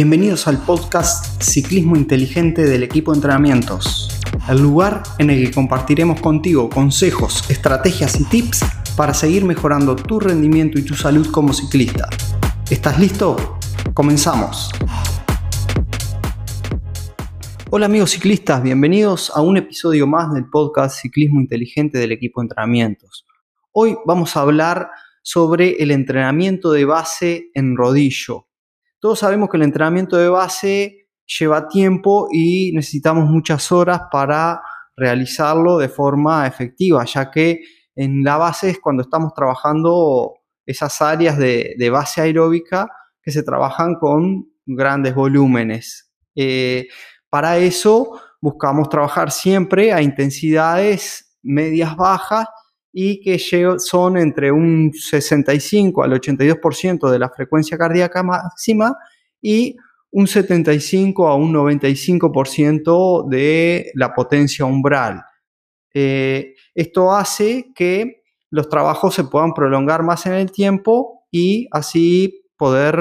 Bienvenidos al podcast Ciclismo Inteligente del equipo de entrenamientos, el lugar en el que compartiremos contigo consejos, estrategias y tips para seguir mejorando tu rendimiento y tu salud como ciclista. ¿Estás listo? Comenzamos. Hola amigos ciclistas, bienvenidos a un episodio más del podcast Ciclismo Inteligente del equipo de entrenamientos. Hoy vamos a hablar sobre el entrenamiento de base en rodillo. Todos sabemos que el entrenamiento de base lleva tiempo y necesitamos muchas horas para realizarlo de forma efectiva, ya que en la base es cuando estamos trabajando esas áreas de, base aeróbica que se trabajan con grandes volúmenes. Eh, para eso buscamos trabajar siempre a intensidades medias bajas y que son entre un 65 al 82% de la frecuencia cardíaca máxima y un 75 a un 95% de la potencia umbral. Eh, esto hace que los trabajos se puedan prolongar más en el tiempo y así poder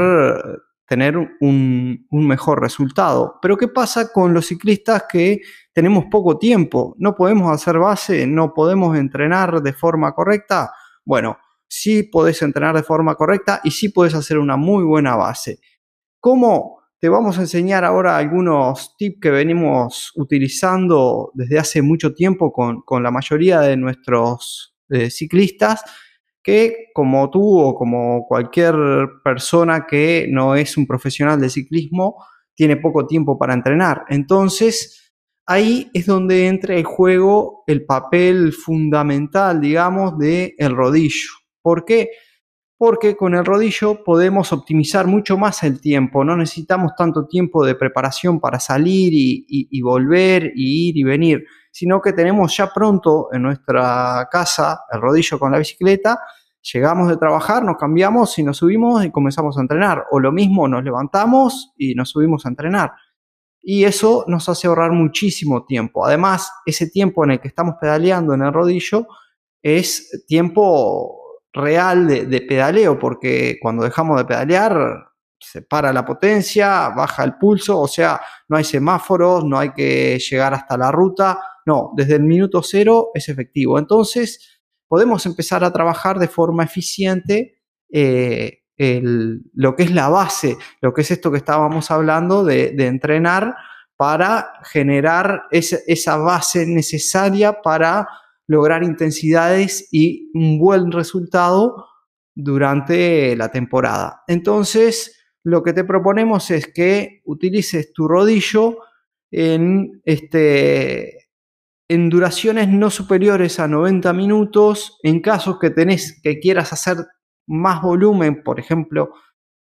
tener un, mejor resultado. Pero ¿qué pasa con los ciclistas que tenemos poco tiempo? ¿No podemos hacer base? ¿No podemos entrenar de forma correcta? Bueno, sí podés entrenar de forma correcta y sí puedes hacer una muy buena base. ¿Cómo? Te vamos a enseñar ahora algunos tips que venimos utilizando desde hace mucho tiempo con, la mayoría de nuestros eh, ciclistas que como tú o como cualquier persona que no es un profesional de ciclismo, tiene poco tiempo para entrenar. Entonces, ahí es donde entra en juego el papel fundamental, digamos, del el rodillo. ¿Por qué? Porque con el rodillo podemos optimizar mucho más el tiempo, no necesitamos tanto tiempo de preparación para salir y, y volver y ir y venir, sino que tenemos ya pronto en nuestra casa el rodillo con la bicicleta Llegamos de trabajar, nos cambiamos y nos subimos y comenzamos a entrenar. O lo mismo, nos levantamos y nos subimos a entrenar. Y eso nos hace ahorrar muchísimo tiempo. Además, ese tiempo en el que estamos pedaleando en el rodillo es tiempo real de, pedaleo, porque cuando dejamos de pedalear se para la potencia, baja el pulso, o sea, no hay semáforos, no hay que llegar hasta la ruta, no, desde el minuto cero es efectivo. Entonces, podemos empezar a trabajar de forma eficiente eh, lo que es la base, lo que es esto que estábamos hablando de, entrenar para generar esa, base necesaria para lograr intensidades y un buen resultado durante la temporada. Entonces, lo que te proponemos es que utilices tu rodillo en este, en duraciones no superiores a 90 minutos, en casos que tenés que quieras hacer más volumen, por ejemplo,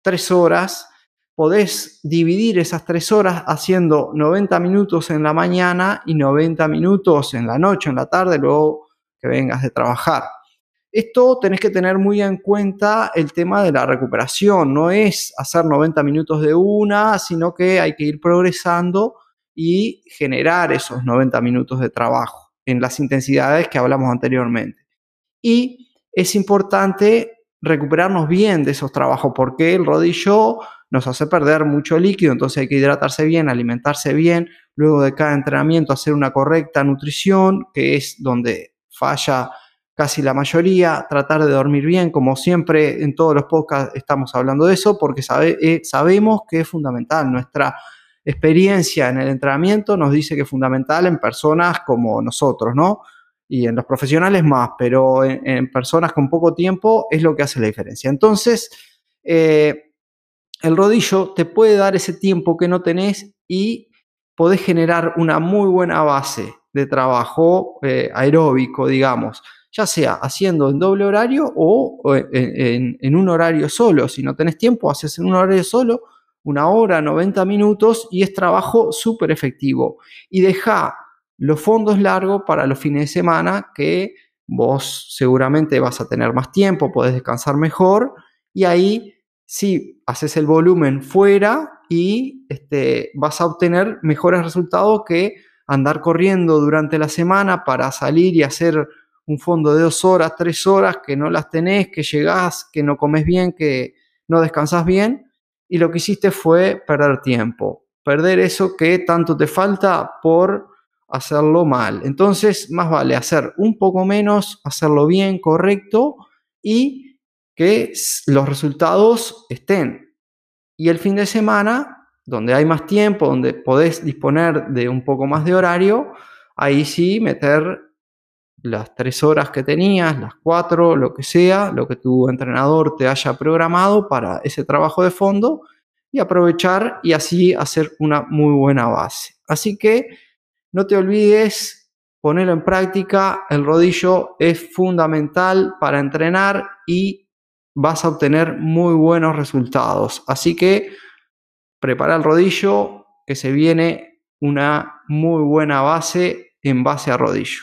3 horas, podés dividir esas 3 horas haciendo 90 minutos en la mañana y 90 minutos en la noche, en la tarde, luego que vengas de trabajar. Esto tenés que tener muy en cuenta el tema de la recuperación, no es hacer 90 minutos de una, sino que hay que ir progresando y generar esos 90 minutos de trabajo en las intensidades que hablamos anteriormente. Y es importante recuperarnos bien de esos trabajos porque el rodillo nos hace perder mucho líquido, entonces hay que hidratarse bien, alimentarse bien, luego de cada entrenamiento hacer una correcta nutrición, que es donde falla casi la mayoría, tratar de dormir bien, como siempre en todos los podcasts estamos hablando de eso, porque eh, sabemos que es fundamental nuestra experiencia en el entrenamiento nos dice que es fundamental en personas como nosotros, ¿no? Y en los profesionales más, pero en, personas con poco tiempo es lo que hace la diferencia. Entonces, eh, el rodillo te puede dar ese tiempo que no tenés y podés generar una muy buena base de trabajo eh, aeróbico, digamos, ya sea haciendo en doble horario o en, en, un horario solo. Si no tenés tiempo, haces en un horario solo una hora, 90 minutos y es trabajo súper efectivo. Y deja los fondos largos para los fines de semana que vos seguramente vas a tener más tiempo, podés descansar mejor y ahí sí haces el volumen fuera y este, vas a obtener mejores resultados que andar corriendo durante la semana para salir y hacer un fondo de dos horas, tres horas que no las tenés, que llegás, que no comes bien, que no descansas bien y lo que hiciste fue perder tiempo, perder eso que tanto te falta por hacerlo mal. Entonces, más vale hacer un poco menos, hacerlo bien, correcto y que los resultados estén. Y el fin de semana, donde hay más tiempo, donde podés disponer de un poco más de horario, ahí sí meter las tres horas que tenías, las cuatro, lo que sea, lo que tu entrenador te haya programado para ese trabajo de fondo y aprovechar y así hacer una muy buena base. Así que no te olvides ponerlo en práctica, el rodillo es fundamental para entrenar y vas a obtener muy buenos resultados. Así que prepara el rodillo que se viene una muy buena base en base a rodillo.